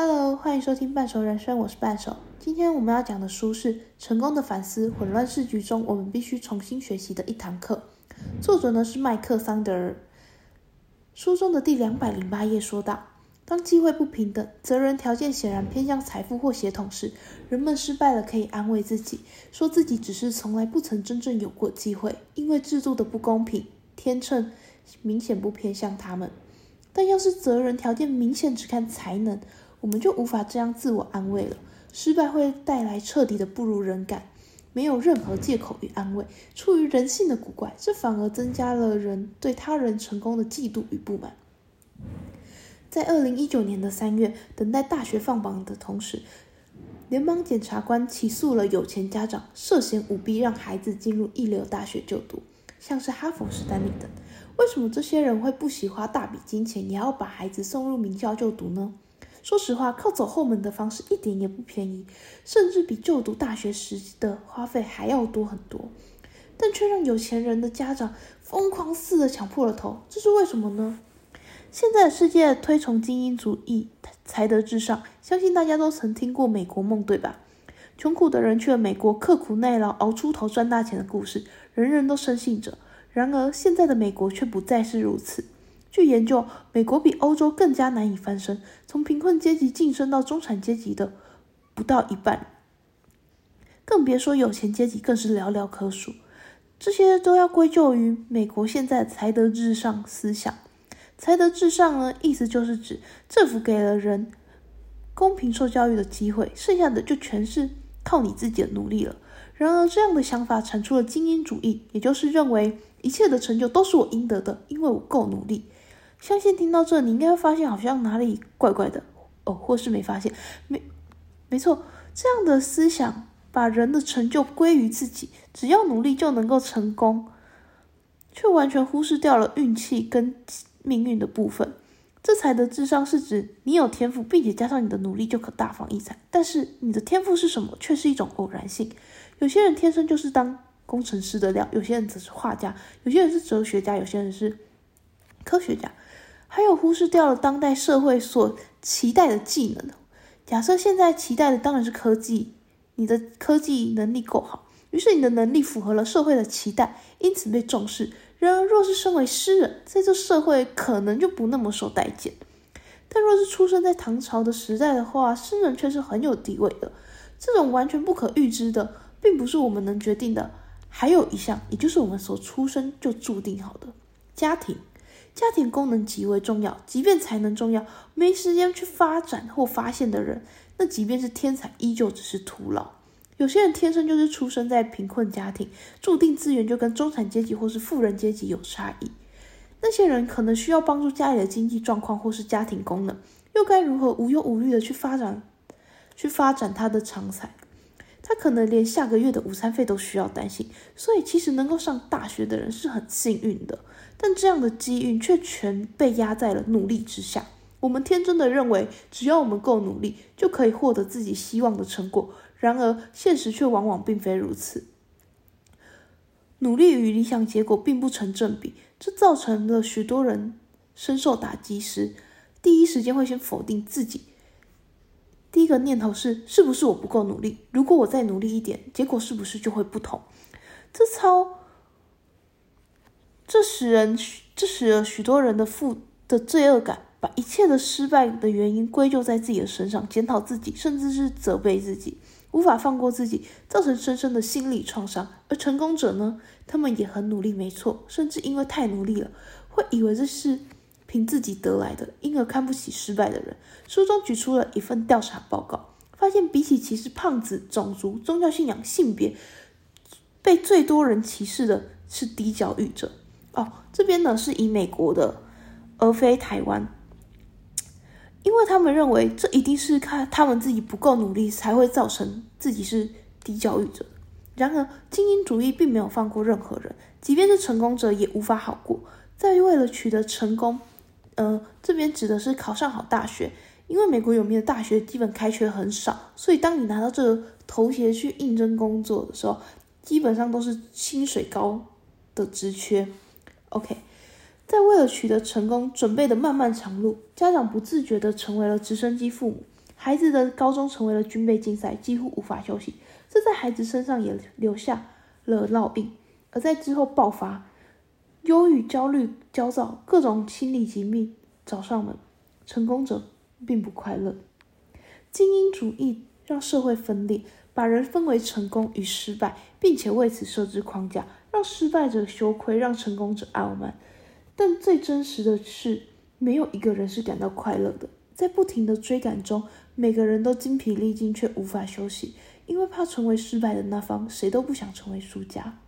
Hello，欢迎收听半熟人生，我是半熟。今天我们要讲的书是《成功的反思：混乱市局中我们必须重新学习的一堂课》，作者呢是麦克桑德尔。书中的第两百零八页说道：“当机会不平等、责任条件显然偏向财富或血统时，人们失败了可以安慰自己，说自己只是从来不曾真正有过机会，因为制度的不公平，天秤明显不偏向他们。但要是责任条件明显只看才能，我们就无法这样自我安慰了。失败会带来彻底的不如人感，没有任何借口与安慰。出于人性的古怪，这反而增加了人对他人成功的嫉妒与不满。在二零一九年的三月，等待大学放榜的同时，联邦检察官起诉了有钱家长涉嫌舞弊让孩子进入一流大学就读，像是哈佛、史丹利等。为什么这些人会不惜花大笔金钱，也要把孩子送入名校就读呢？说实话，靠走后门的方式一点也不便宜，甚至比就读大学时的花费还要多很多，但却让有钱人的家长疯狂似的抢破了头，这是为什么呢？现在的世界推崇精英主义、才德至上，相信大家都曾听过美国梦，对吧？穷苦的人去了美国，刻苦耐劳熬出头赚大钱的故事，人人都深信着。然而，现在的美国却不再是如此。据研究，美国比欧洲更加难以翻身，从贫困阶级晋升到中产阶级的不到一半，更别说有钱阶级，更是寥寥可数。这些都要归咎于美国现在才德至上思想。才德至上呢，意思就是指政府给了人公平受教育的机会，剩下的就全是靠你自己的努力了。然而，这样的想法产出了精英主义，也就是认为一切的成就都是我应得的，因为我够努力。相信听到这，你应该会发现好像哪里怪怪的哦，或是没发现？没，没错，这样的思想把人的成就归于自己，只要努力就能够成功，却完全忽视掉了运气跟命运的部分。这才的智商是指你有天赋，并且加上你的努力就可大放异彩。但是你的天赋是什么，却是一种偶然性。有些人天生就是当工程师的料，有些人则是画家，有些人是哲学家，有些人是科学家。还有忽视掉了当代社会所期待的技能。假设现在期待的当然是科技，你的科技能力够好，于是你的能力符合了社会的期待，因此被重视。然而，若是身为诗人，在这社会可能就不那么受待见。但若是出生在唐朝的时代的话，诗人却是很有地位的。这种完全不可预知的，并不是我们能决定的。还有一项，也就是我们所出生就注定好的家庭。家庭功能极为重要，即便才能重要，没时间去发展或发现的人，那即便是天才，依旧只是徒劳。有些人天生就是出生在贫困家庭，注定资源就跟中产阶级或是富人阶级有差异。那些人可能需要帮助家里的经济状况或是家庭功能，又该如何无忧无虑的去发展，去发展他的长才？他可能连下个月的午餐费都需要担心，所以其实能够上大学的人是很幸运的，但这样的机运却全被压在了努力之下。我们天真的认为，只要我们够努力，就可以获得自己希望的成果。然而，现实却往往并非如此。努力与理想结果并不成正比，这造成了许多人深受打击时，第一时间会先否定自己。第一个念头是：是不是我不够努力？如果我再努力一点，结果是不是就会不同？这操，这使人，这使了许多人的负的罪恶感，把一切的失败的原因归咎在自己的身上，检讨自己，甚至是责备自己，无法放过自己，造成深深的心理创伤。而成功者呢，他们也很努力，没错，甚至因为太努力了，会以为这是。凭自己得来的，因而看不起失败的人。书中举出了一份调查报告，发现比起歧视胖子、种族、宗教信仰、性别，被最多人歧视的是低教育者。哦，这边呢是以美国的，而非台湾，因为他们认为这一定是看他们自己不够努力，才会造成自己是低教育者。然而，精英主义并没有放过任何人，即便是成功者也无法好过。在为了取得成功。呃，这边指的是考上好大学，因为美国有名的大学基本开缺很少，所以当你拿到这个头衔去应征工作的时候，基本上都是薪水高的职缺。OK，在为了取得成功准备的漫漫长路，家长不自觉的成为了直升机父母，孩子的高中成为了军备竞赛，几乎无法休息，这在孩子身上也留下了烙印。而在之后爆发，忧郁、焦虑、焦躁，各种心理疾病找上门。成功者并不快乐，精英主义让社会分裂，把人分为成功与失败，并且为此设置框架，让失败者羞愧，让成功者傲慢。但最真实的是，没有一个人是感到快乐的。在不停的追赶中，每个人都精疲力尽，却无法休息，因为怕成为失败的那方，谁都不想成为输家。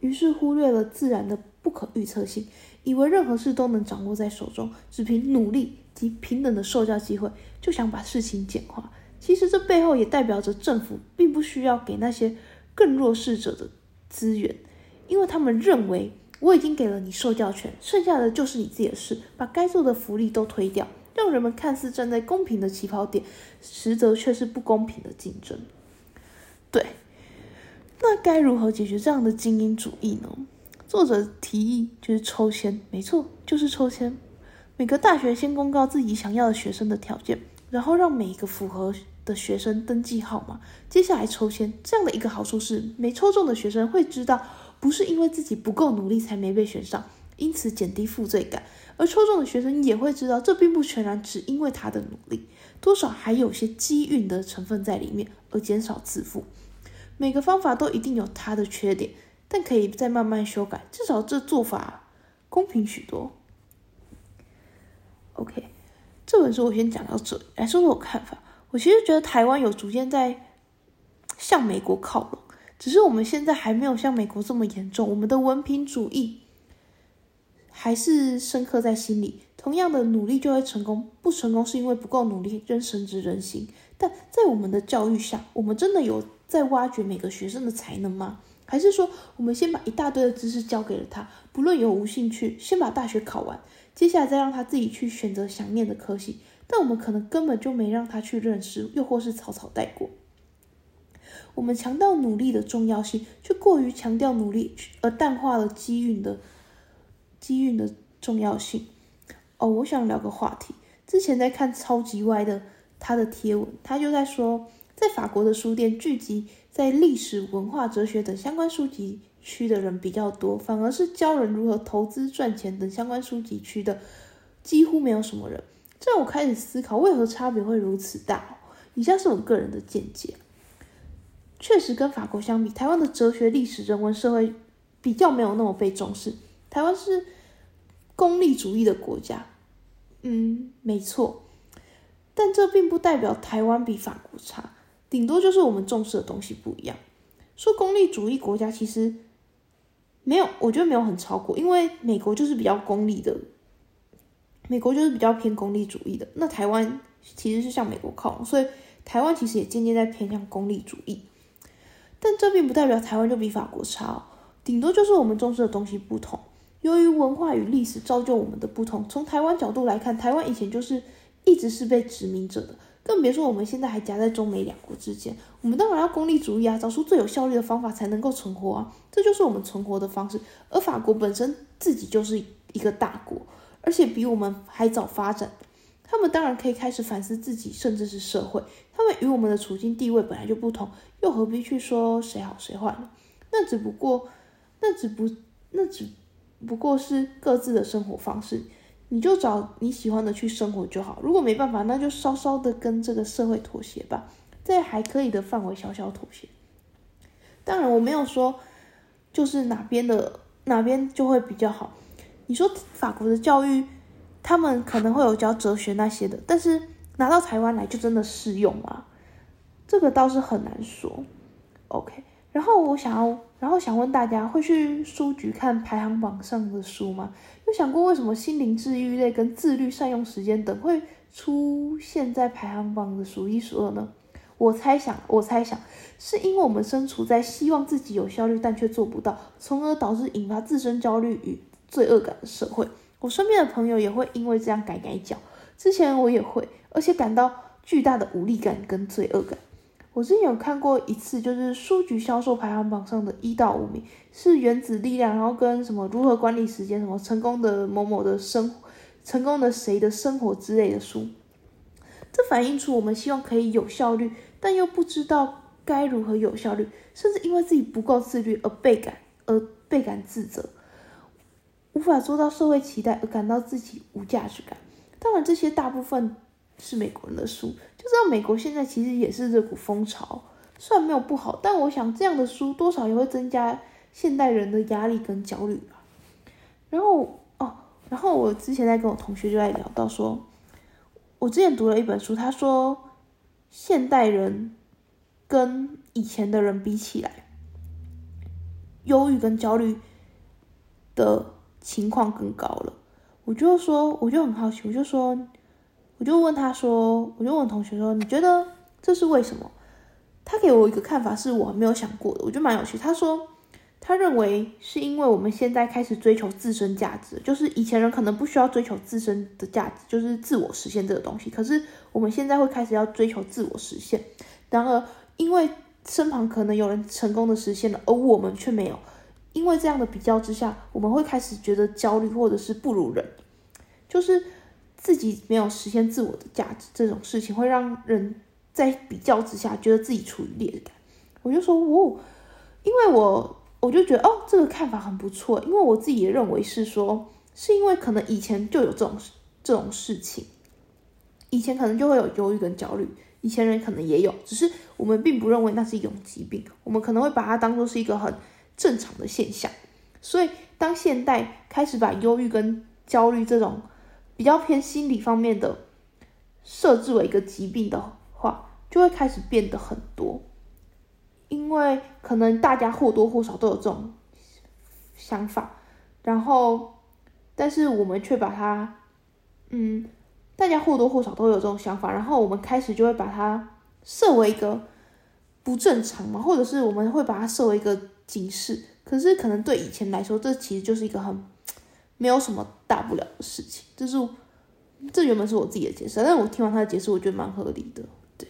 于是忽略了自然的不可预测性，以为任何事都能掌握在手中，只凭努力及平等的受教机会，就想把事情简化。其实这背后也代表着政府并不需要给那些更弱势者的资源，因为他们认为我已经给了你受教权，剩下的就是你自己的事，把该做的福利都推掉，让人们看似站在公平的起跑点，实则却是不公平的竞争。对。那该如何解决这样的精英主义呢？作者提议就是抽签，没错，就是抽签。每个大学先公告自己想要的学生的条件，然后让每一个符合的学生登记号码，接下来抽签。这样的一个好处是，没抽中的学生会知道，不是因为自己不够努力才没被选上，因此减低负罪感；而抽中的学生也会知道，这并不全然只因为他的努力，多少还有些机运的成分在里面，而减少自负。每个方法都一定有它的缺点，但可以再慢慢修改，至少这做法公平许多。OK，这本书我先讲到这里，来说说我看法。我其实觉得台湾有逐渐在向美国靠拢，只是我们现在还没有像美国这么严重。我们的文凭主义还是深刻在心里。同样的努力就会成功，不成功是因为不够努力，仍深植人心。但在我们的教育下，我们真的有。在挖掘每个学生的才能吗？还是说我们先把一大堆的知识交给了他，不论有无兴趣，先把大学考完，接下来再让他自己去选择想念的科系？但我们可能根本就没让他去认识，又或是草草带过。我们强调努力的重要性，却过于强调努力，而淡化了机运的机运的重要性。哦，我想聊个话题。之前在看超级歪的他的贴文，他就在说。在法国的书店聚集在历史文化、哲学等相关书籍区的人比较多，反而是教人如何投资赚钱等相关书籍区的几乎没有什么人。这让我开始思考，为何差别会如此大？以下是我个人的见解。确实，跟法国相比，台湾的哲学、历史、人文、社会比较没有那么被重视。台湾是功利主义的国家，嗯，没错。但这并不代表台湾比法国差。顶多就是我们重视的东西不一样。说功利主义国家其实没有，我觉得没有很超过，因为美国就是比较功利的，美国就是比较偏功利主义的。那台湾其实是向美国靠拢，所以台湾其实也渐渐在偏向功利主义。但这并不代表台湾就比法国差，顶多就是我们重视的东西不同。由于文化与历史造就我们的不同，从台湾角度来看，台湾以前就是一直是被殖民者的。更别说我们现在还夹在中美两国之间，我们当然要功利主义啊，找出最有效率的方法才能够存活啊，这就是我们存活的方式。而法国本身自己就是一个大国，而且比我们还早发展，他们当然可以开始反思自己，甚至是社会。他们与我们的处境地位本来就不同，又何必去说谁好谁坏呢？那只不过，那只不，那只不过是各自的生活方式。你就找你喜欢的去生活就好。如果没办法，那就稍稍的跟这个社会妥协吧，在还可以的范围小小妥协。当然，我没有说就是哪边的哪边就会比较好。你说法国的教育，他们可能会有教哲学那些的，但是拿到台湾来就真的适用吗？这个倒是很难说。OK。然后我想要，然后想问大家，会去书局看排行榜上的书吗？有想过为什么心灵治愈类跟自律、善用时间等会出现在排行榜的数一数二呢？我猜想，我猜想，是因为我们身处在希望自己有效率但却做不到，从而导致引发自身焦虑与罪恶感的社会。我身边的朋友也会因为这样改改脚，之前我也会，而且感到巨大的无力感跟罪恶感。我之前有看过一次，就是书局销售排行榜上的一到五名是原子力量，然后跟什么如何管理时间，什么成功的某某的生，成功的谁的生活之类的书。这反映出我们希望可以有效率，但又不知道该如何有效率，甚至因为自己不够自律而倍感而倍感自责，无法做到社会期待而感到自己无价值感。当然，这些大部分是美国人的书，就知道美国现在其实也是这股风潮，虽然没有不好，但我想这样的书多少也会增加现代人的压力跟焦虑吧。然后哦，然后我之前在跟我同学就在聊到说。我之前读了一本书，他说现代人跟以前的人比起来，忧郁跟焦虑的情况更高了。我就说，我就很好奇，我就说，我就问他说，我就问同学说，你觉得这是为什么？他给我一个看法，是我没有想过的，我觉得蛮有趣。他说。他认为是因为我们现在开始追求自身价值，就是以前人可能不需要追求自身的价值，就是自我实现这个东西。可是我们现在会开始要追求自我实现。然而，因为身旁可能有人成功的实现了，而我们却没有，因为这样的比较之下，我们会开始觉得焦虑，或者是不如人，就是自己没有实现自我的价值这种事情，会让人在比较之下觉得自己处于劣感。我就说，哦，因为我。我就觉得哦，这个看法很不错，因为我自己也认为是说，是因为可能以前就有这种这种事情，以前可能就会有忧郁跟焦虑，以前人可能也有，只是我们并不认为那是一种疾病，我们可能会把它当做是一个很正常的现象。所以当现代开始把忧郁跟焦虑这种比较偏心理方面的设置为一个疾病的话，就会开始变得很多。因为可能大家或多或少都有这种想法，然后，但是我们却把它，嗯，大家或多或少都有这种想法，然后我们开始就会把它设为一个不正常嘛，或者是我们会把它设为一个警示。可是可能对以前来说，这其实就是一个很没有什么大不了的事情。就是这原本是我自己的解释，但我听完他的解释，我觉得蛮合理的。对，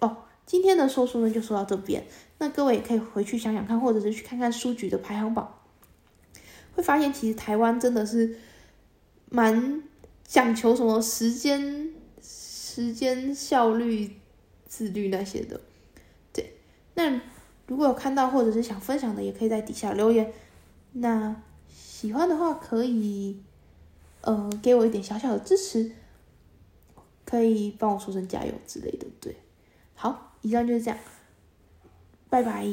哦。今天的说书呢就说到这边，那各位也可以回去想想看，或者是去看看书局的排行榜，会发现其实台湾真的是蛮讲求什么时间、时间效率、自律那些的。对，那如果有看到或者是想分享的，也可以在底下留言。那喜欢的话可以呃给我一点小小的支持，可以帮我说声加油之类的。对，好。以上就是这样，拜拜。